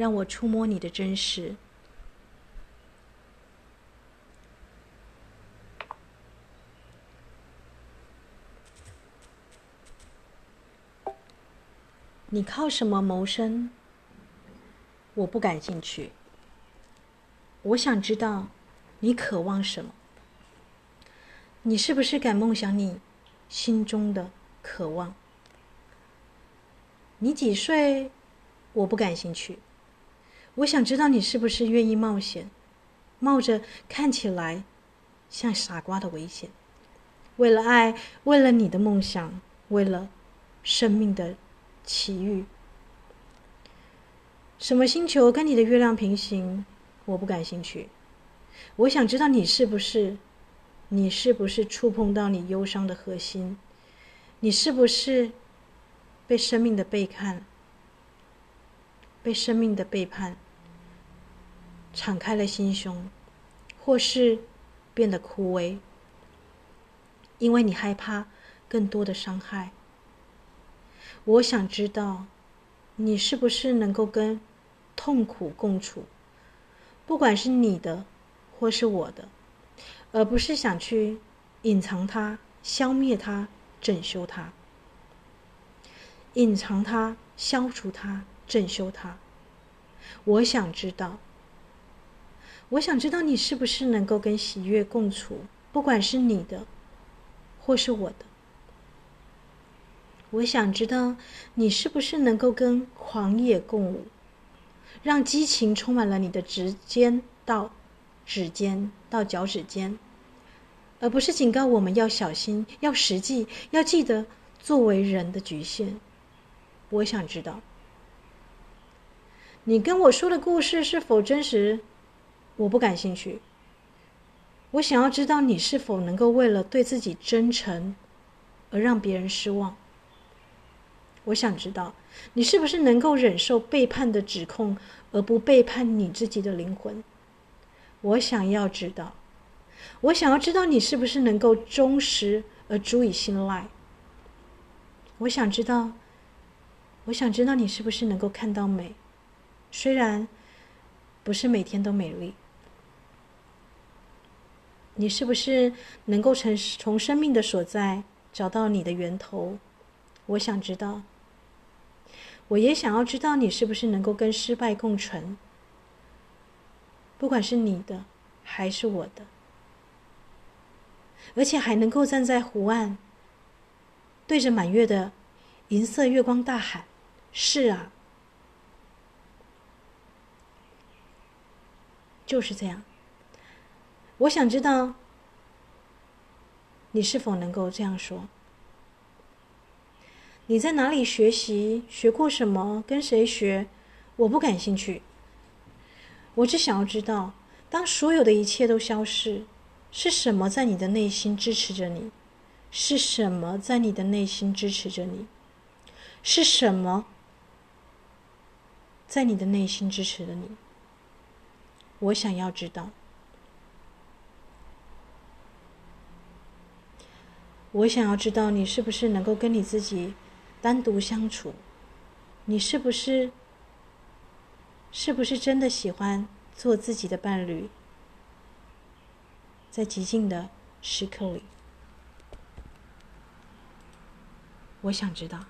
让我触摸你的真实。你靠什么谋生？我不感兴趣。我想知道你渴望什么。你是不是敢梦想你心中的渴望？你几岁？我不感兴趣。我想知道你是不是愿意冒险，冒着看起来像傻瓜的危险，为了爱，为了你的梦想，为了生命的奇遇。什么星球跟你的月亮平行？我不感兴趣。我想知道你是不是，你是不是触碰到你忧伤的核心？你是不是被生命的背叛？被生命的背叛，敞开了心胸，或是变得枯萎，因为你害怕更多的伤害。我想知道，你是不是能够跟痛苦共处，不管是你的或是我的，而不是想去隐藏它、消灭它、整修它，隐藏它，消除它，整修它。我想知道，我想知道你是不是能够跟喜悦共处，不管是你的，或是我的。我想知道你是不是能够跟狂野共舞，让激情充满了你的指尖到指尖到脚趾尖，而不是警告我们要小心、要实际、要记得作为人的局限。我想知道你跟我说的故事是否真实，我不感兴趣。我想要知道你是否能够为了对自己真诚而让别人失望。我想知道，你是不是能够忍受背叛的指控，而不背叛你自己的灵魂？我想要知道，我想要知道你是不是能够忠实而足以信赖？我想知道，我想知道你是不是能够看到美，虽然不是每天都美丽。你是不是能够从从生命的所在找到你的源头？我想知道。我也想要知道你是不是能够跟失败共存，不管是你的还是我的，而且还能够站在湖岸，对着满月的银色月光大喊：“是啊，就是这样。”我想知道你是否能够这样说。你在哪里学习？学过什么？跟谁学？我不感兴趣。我只想要知道，当所有的一切都消失，是什么在你的内心支持着你？是什么在你的内心支持着你？是什么在你的内心支持着你？我想要知道。我想要知道，你是不是能够跟你自己单独相处，你是不是是不是真的喜欢做自己的伴侣？在寂静的时刻里，我想知道。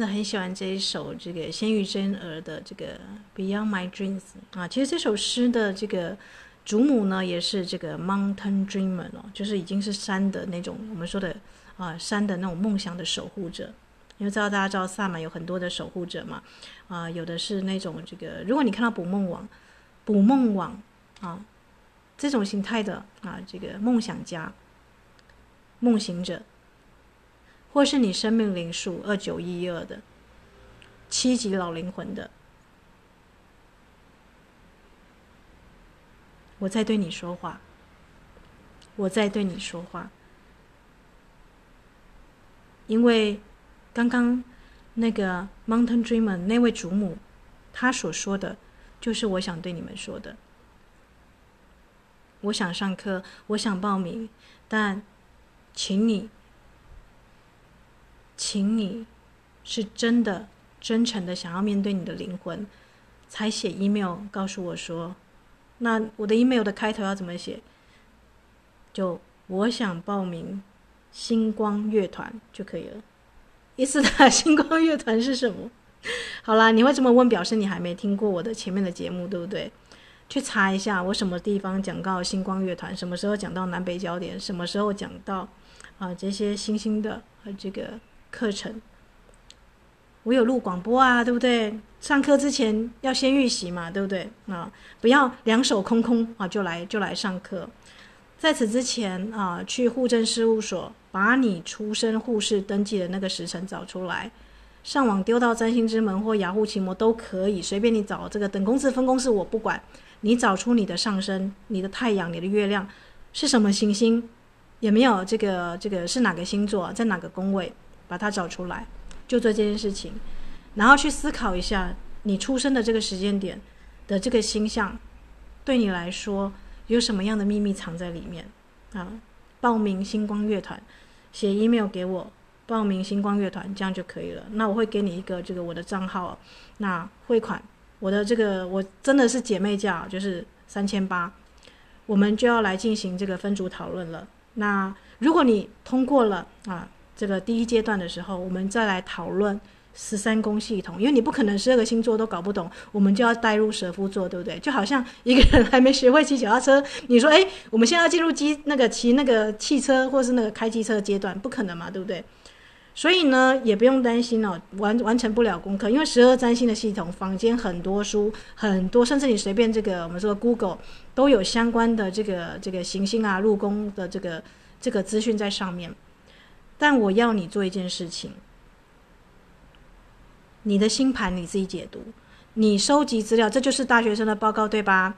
真的很喜欢这一首这个鲜芋真儿的这个 Beyond My Dreams 啊，其实这首诗的这个主母呢，也是这个 Mountain Dreamer 哦，就是已经是山的那种我们说的啊山的那种梦想的守护者。因为知道大家知道萨满有很多的守护者嘛，啊，有的是那种这个，如果你看到捕梦网，捕梦网啊这种形态的啊，这个梦想家、梦行者。或是你生命灵数二九一二的七级老灵魂的，我在对你说话，我在对你说话，因为刚刚那个 Mountain Dreamer 那位主母，他所说的，就是我想对你们说的。我想上课，我想报名，但请你。请你是真的、真诚的想要面对你的灵魂，才写 email 告诉我说，那我的 email 的开头要怎么写？就我想报名星光乐团就可以了，伊斯塔星光乐团是什么？好啦，你会这么问，表示你还没听过我的前面的节目，对不对？去查一下，我什么地方讲到星光乐团，什么时候讲到南北焦点，什么时候讲到啊、这些新兴的和这个课程。我有录广播啊，对不对？上课之前要先预习嘛，对不对？啊，不要两手空空啊就来就来上课。在此之前啊，去户政事务所把你出生护士登记的那个时辰找出来。上网丢到占星之门或雅虎奇摩都可以，随便你找。这个等公式分公司我不管，你找出你的上升、你的太阳、你的月亮是什么行星，有没有这个这个是哪个星座，在哪个宫位，把它找出来，就做这件事情。然后去思考一下，你出生的这个时间点的这个星象，对你来说有什么样的秘密藏在里面啊？报名星光乐团，写 email 给我。报名星光乐团，这样就可以了。那我会给你一个这个我的账号，那汇款我的这个我真的是姐妹价，就是三千八，我们就要来进行这个分组讨论了。那如果你通过了啊，这个第一阶段的时候，我们再来讨论十三宫系统，因为你不可能十二个星座都搞不懂，我们就要带入蛇夫座，对不对？就好像一个人还没学会骑脚踏车，你说哎，我们现在要进入机那个骑那个汽车或是那个开机车阶段，不可能嘛，对不对？所以呢，也不用担心哦，完完成不了功课，因为十二占星的系统，坊间很多书，很多，甚至你随便这个我们说 Google 都有相关的这个这个行星啊、入宫的这个这个资讯在上面。但我要你做一件事情，你的星盘你自己解读，你收集资料，这就是大学生的报告，对吧？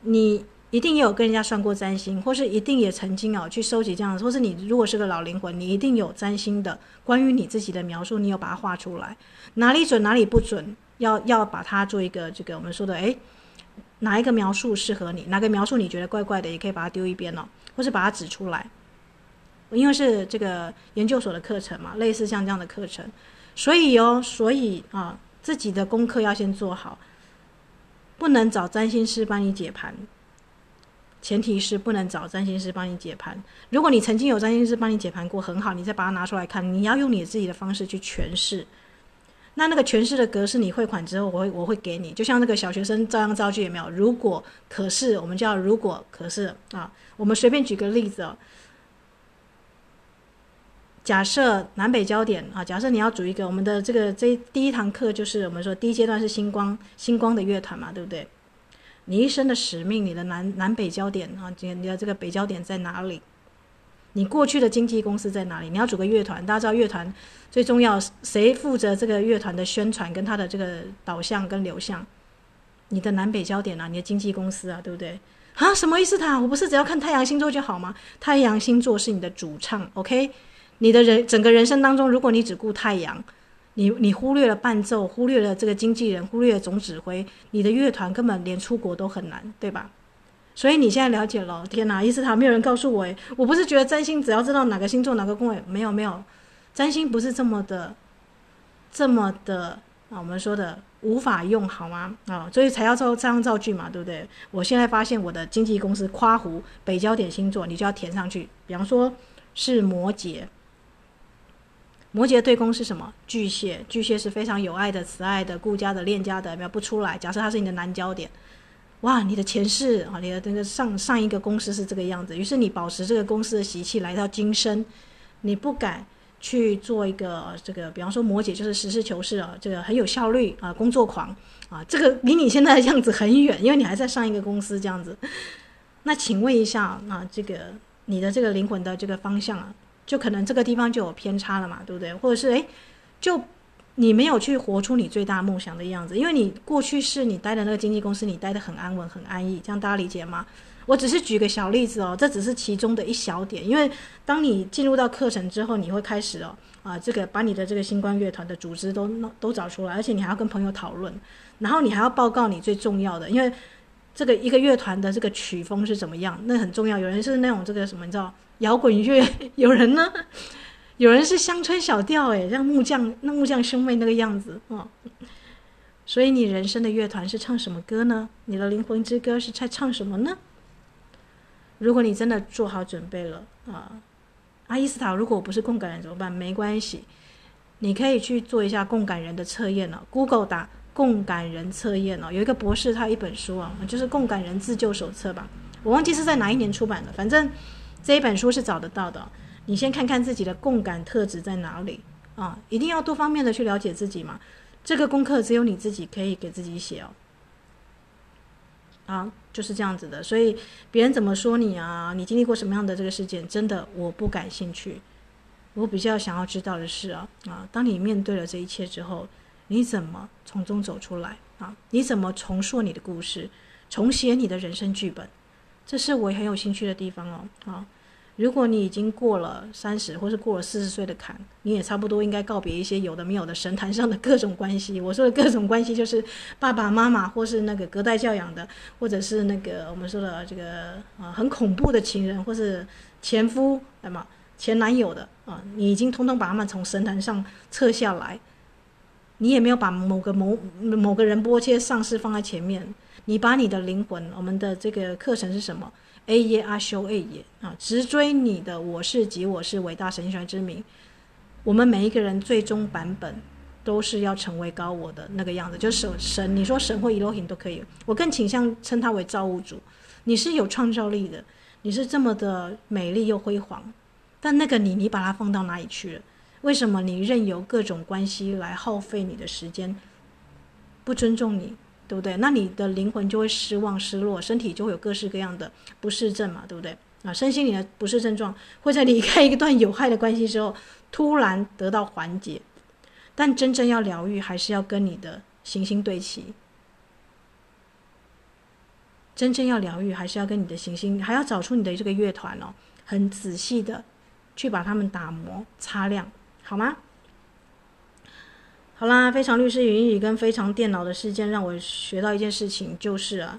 你。一定也有跟人家算过占星，或是一定也曾经哦去收集这样，或是你如果是个老灵魂，你一定有占星的关于你自己的描述，你有把它画出来，哪里准哪里不准，要要把它做一个这个我们说的，诶，哪一个描述适合你，哪个描述你觉得怪怪的，也可以把它丢一边哦，或是把它指出来，因为是这个研究所的课程嘛，类似像这样的课程，所以哦，所以啊，自己的功课要先做好，不能找占星师帮你解盘。前提是不能找占星师帮你解盘。如果你曾经有占星师帮你解盘过，很好，你再把它拿出来看。你要用你自己的方式去诠释。那那个诠释的格式，你汇款之后，我会我会给你。就像那个小学生照样造句，有没有？如果可是，我们叫如果可是啊。我们随便举个例子哦。假设南北焦点啊，假设你要组一个我们的这个这第一堂课，就是我们说第一阶段是星光星光的乐团嘛，对不对？你一生的使命，你的南南北焦点啊，你的这个北焦点在哪里？你过去的经纪公司在哪里？你要组个乐团，大家知道乐团最重要，谁负责这个乐团的宣传跟他的这个导向跟流向？你的南北焦点啊，你的经纪公司啊，对不对？啊，什么意思？他我不是只要看太阳星座就好吗？太阳星座是你的主唱，OK？你的人整个人生当中，如果你只顾太阳。你你忽略了伴奏，忽略了这个经纪人，忽略了总指挥，你的乐团根本连出国都很难，对吧？所以你现在了解了，天哪！伊斯塔没有人告诉我，诶，我不是觉得占星只要知道哪个星座哪个宫位，没有没有，占星不是这么的，这么的啊，我们说的无法用好吗？啊，所以才要造这样造句嘛，对不对？我现在发现我的经纪公司夸胡北焦点星座，你就要填上去，比方说是摩羯。摩羯对宫是什么？巨蟹，巨蟹是非常有爱的、慈爱的、顾家的、恋家的，描不出来。假设他是你的男焦点，哇，你的前世啊，你的这个上上一个公司是这个样子，于是你保持这个公司的习气来到今生，你不敢去做一个这个，比方说摩羯就是实事求是啊，这个很有效率啊，工作狂啊，这个离你现在的样子很远，因为你还在上一个公司这样子。那请问一下啊，这个你的这个灵魂的这个方向啊？就可能这个地方就有偏差了嘛，对不对？或者是诶，就你没有去活出你最大梦想的样子，因为你过去是你待的那个经纪公司，你待得很安稳、很安逸，这样大家理解吗？我只是举个小例子哦，这只是其中的一小点。因为当你进入到课程之后，你会开始哦啊，这个把你的这个星光乐团的组织都都找出来，而且你还要跟朋友讨论，然后你还要报告你最重要的，因为这个一个乐团的这个曲风是怎么样，那很重要。有人是那种这个什么，你知道？摇滚乐，有人呢，有人是乡村小调，诶，像木匠那木匠兄妹那个样子哦。所以你人生的乐团是唱什么歌呢？你的灵魂之歌是在唱什么呢？如果你真的做好准备了啊，阿伊斯塔，如果我不是共感人怎么办？没关系，你可以去做一下共感人的测验了。Google 打共感人测验哦，有一个博士他有一本书啊，就是共感人自救手册吧，我忘记是在哪一年出版的，反正这一本书是找得到的。你先看看自己的共感特质在哪里啊，一定要多方面的去了解自己嘛。这个功课只有你自己可以给自己写哦。啊，就是这样子的，所以别人怎么说你啊，你经历过什么样的这个事件，真的我不感兴趣。我比较想要知道的是啊啊，当你面对了这一切之后，你怎么从中走出来啊？你怎么重塑你的故事，重写你的人生剧本？这是我很有兴趣的地方哦啊。如果你已经过了三十，或是过了四十岁的坎，你也差不多应该告别一些有的没有的神坛上的各种关系。我说的各种关系，就是爸爸妈妈，或是那个隔代教养的，或者是那个我们说的这个啊很恐怖的情人，或是前夫，那么？前男友的啊，你已经通通把他们从神坛上撤下来，你也没有把某个某某个人波切上师放在前面，你把你的灵魂，我们的这个课程是什么？A 耶阿修 A 耶啊，直追你的我是即我是伟大神性之名。我们每一个人最终版本都是要成为高我的那个样子，就是神。你说神或伊洛辛都可以，我更倾向称他为造物主。你是有创造力的，你是这么的美丽又辉煌，但那个你，你把它放到哪里去了？为什么你任由各种关系来耗费你的时间，不尊重你？对不对？那你的灵魂就会失望、失落，身体就会有各式各样的不适症嘛，对不对？啊，身心里的不适症状会在离开一段有害的关系之后突然得到缓解，但真正要疗愈，还是要跟你的行星对齐。真正要疗愈，还是要跟你的行星，还要找出你的这个乐团哦，很仔细的去把它们打磨、擦亮，好吗？好啦，非常律师云雨跟非常电脑的事件让我学到一件事情，就是啊，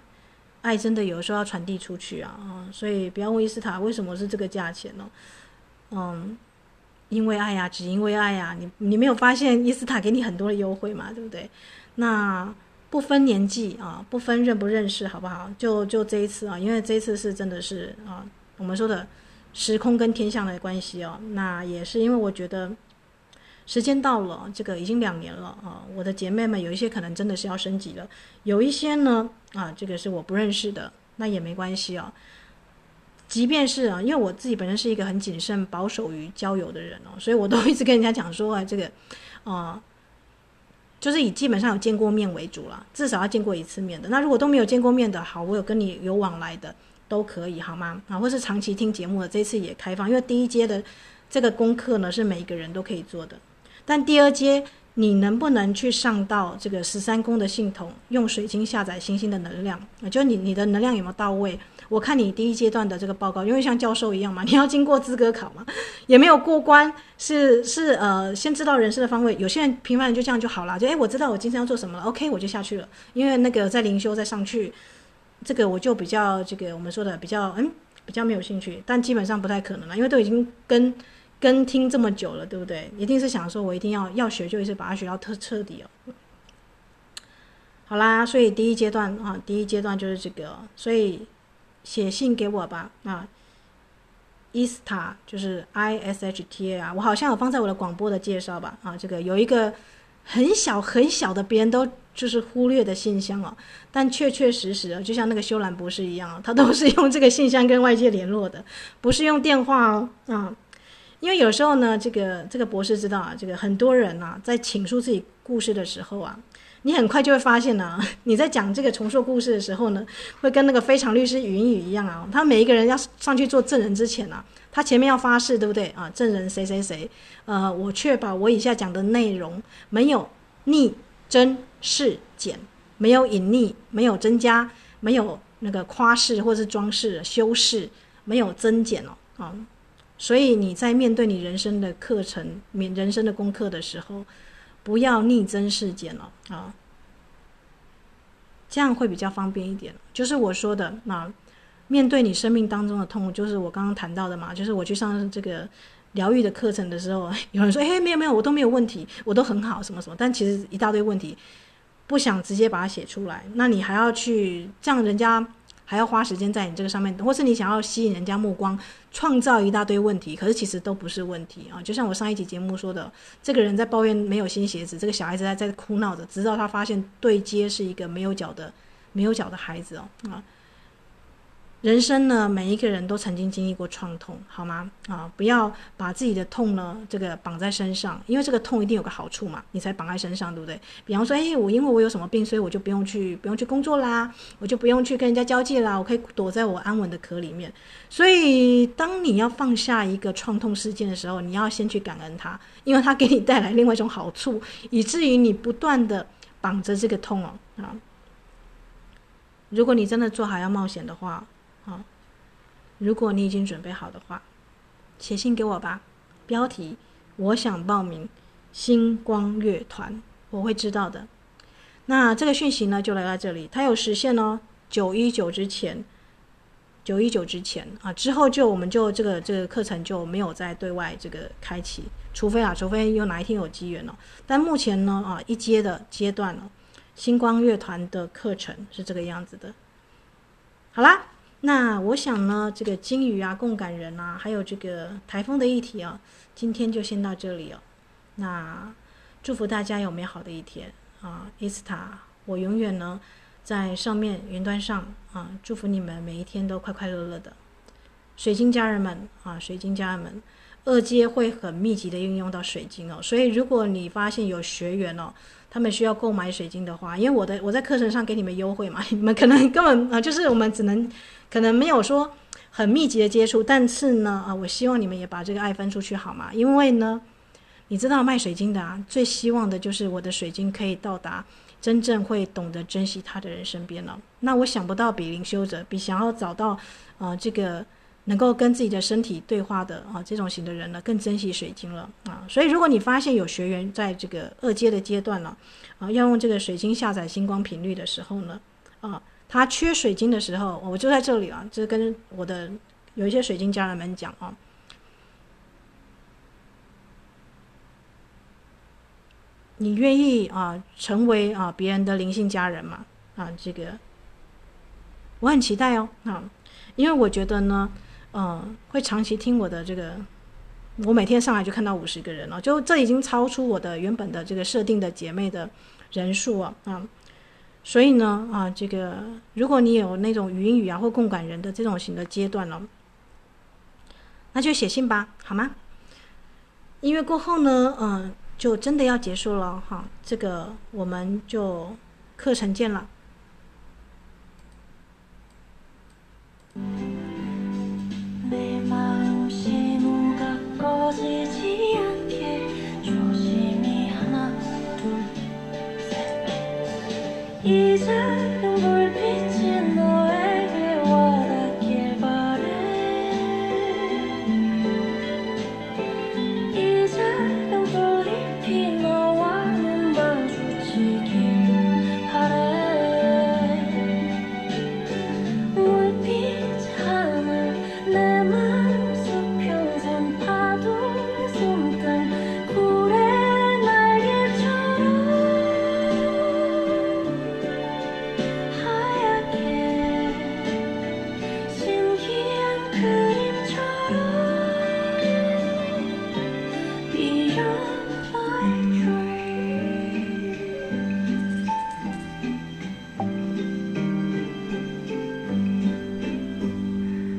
爱真的有时候要传递出去啊啊，所以不要问伊斯塔为什么是这个价钱呢？嗯，因为爱呀，只因为爱呀，你你没有发现伊斯塔给你很多的优惠嘛，对不对？那不分年纪啊，不分认不认识，好不好？就就这一次啊，因为这一次是真的是啊，我们说的时空跟天象的关系哦，那也是因为我觉得。时间到了，这个已经两年了啊！我的姐妹们有一些可能真的是要升级了，有一些呢啊，这个是我不认识的，那也没关系啊。即便是啊，因为我自己本身是一个很谨慎保守于交友的人哦，所以我都一直跟人家讲说啊，这个啊，就是以基本上有见过面为主了，至少要见过一次面的。那如果都没有见过面的，好，我有跟你有往来的都可以，好吗？啊，或是长期听节目的，这次也开放，因为第一阶的这个功课呢，是每一个人都可以做的。但第二阶，你能不能去上到这个十三宫的系统，用水晶下载星星的能量？就你你的能量有没有到位？我看你第一阶段的这个报告，因为像教授一样嘛，你要经过资格考嘛，也没有过关，是是呃，先知道人生的方位。有些人平凡人就这样就好了，就诶，我知道我今天要做什么了，OK，我就下去了。因为那个在灵修再上去，这个我就比较这个我们说的比较嗯比较没有兴趣，但基本上不太可能了，因为都已经跟。跟听这么久了，对不对？一定是想说，我一定要要学，就一次把它学到特彻底哦。好啦，所以第一阶段啊，第一阶段就是这个，所以写信给我吧啊，ISTA 就是 I S H T A 啊，我好像有放在我的广播的介绍吧啊，这个有一个很小很小的别人都就是忽略的信箱哦，但确确实实就像那个修兰博士一样，他都是用这个信箱跟外界联络的，不是用电话哦啊。因为有时候呢，这个这个博士知道啊，这个很多人啊，在倾诉自己故事的时候啊，你很快就会发现呢、你在讲这个重塑故事的时候呢，会跟那个非常律师云雨一样啊，他每一个人要上去做证人之前啊，他前面要发誓，对不对啊？证人谁谁谁，呃，我确保我以下讲的内容没有逆增是减，没有隐匿，没有增加，没有那个夸饰或是装饰修饰，没有增减哦，啊。所以你在面对你人生的课程、面人生的功课的时候，不要逆增饰减了啊，这样会比较方便一点。就是我说的，那面对你生命当中的痛苦，就是我刚刚谈到的嘛，就是我去上这个疗愈的课程的时候，有人说：“哎，没有没有，我都没有问题，我都很好，什么什么。”但其实一大堆问题，不想直接把它写出来，那你还要去这样人家还要花时间在你这个上面，或是你想要吸引人家目光，创造一大堆问题，可是其实都不是问题啊。就像我上一集节目说的，这个人在抱怨没有新鞋子，这个小孩子在在哭闹着，直到他发现对接是一个没有脚的没有脚的孩子哦啊。人生呢，每一个人都曾经经历过创痛，好吗？啊，不要把自己的痛呢，这个绑在身上，因为这个痛一定有个好处嘛，你才绑在身上，对不对？比方说，哎，我因为我有什么病，所以我就不用去，不用去工作啦，我就不用去跟人家交际啦，我可以躲在我安稳的壳里面。所以，当你要放下一个创痛事件的时候，你要先去感恩它，因为它给你带来另外一种好处，以至于你不断的绑着这个痛哦啊。如果你真的做好要冒险的话。如果你已经准备好的话，写信给我吧。标题：我想报名星光乐团，我会知道的。那这个讯息呢，就来到这里，它有时限哦，九一九之前，九一九之前啊，之后就我们就这个这个课程就没有再对外这个开启，除非啊，除非有哪一天有机缘了。但目前呢啊，一阶的阶段了，星光乐团的课程是这个样子的。好啦。那我想呢，这个鲸鱼啊、共感人啊，还有这个台风的议题啊，今天就先到这里哦。那祝福大家有美好的一天啊，伊斯塔，我永远呢在上面云端上啊，祝福你们每一天都快快乐乐的。水晶家人们啊，水晶家人们，二阶会很密集的运用到水晶哦，所以如果你发现有学员哦。他们需要购买水晶的话，因为我的我在课程上给你们优惠嘛，你们可能根本啊，就是我们只能可能没有说很密集的接触，但是呢啊，我希望你们也把这个爱分出去好吗？因为呢，你知道卖水晶的啊，最希望的就是我的水晶可以到达真正会懂得珍惜它的人身边了。那我想不到比灵修者，比想要找到啊这个。能够跟自己的身体对话的啊，这种型的人呢，更珍惜水晶了啊。所以，如果你发现有学员在这个二阶的阶段了啊，要用这个水晶下载星光频率的时候呢，啊，他缺水晶的时候，我就在这里啊，就跟我的有一些水晶家人们讲啊，你愿意啊成为啊别人的灵性家人吗？啊，这个我很期待哦啊，因为我觉得呢。嗯，会长期听我的这个，我每天上来就看到五十个人了，就这已经超出我的原本的这个设定的姐妹的人数啊啊！所以呢啊，这个如果你有那种语音语啊或共感人的这种型的阶段了，那就写信吧，好吗？因为过后呢，嗯，就真的要结束了哈，这个我们就课程见了。 지지 않게, 조심히 하나둘 이제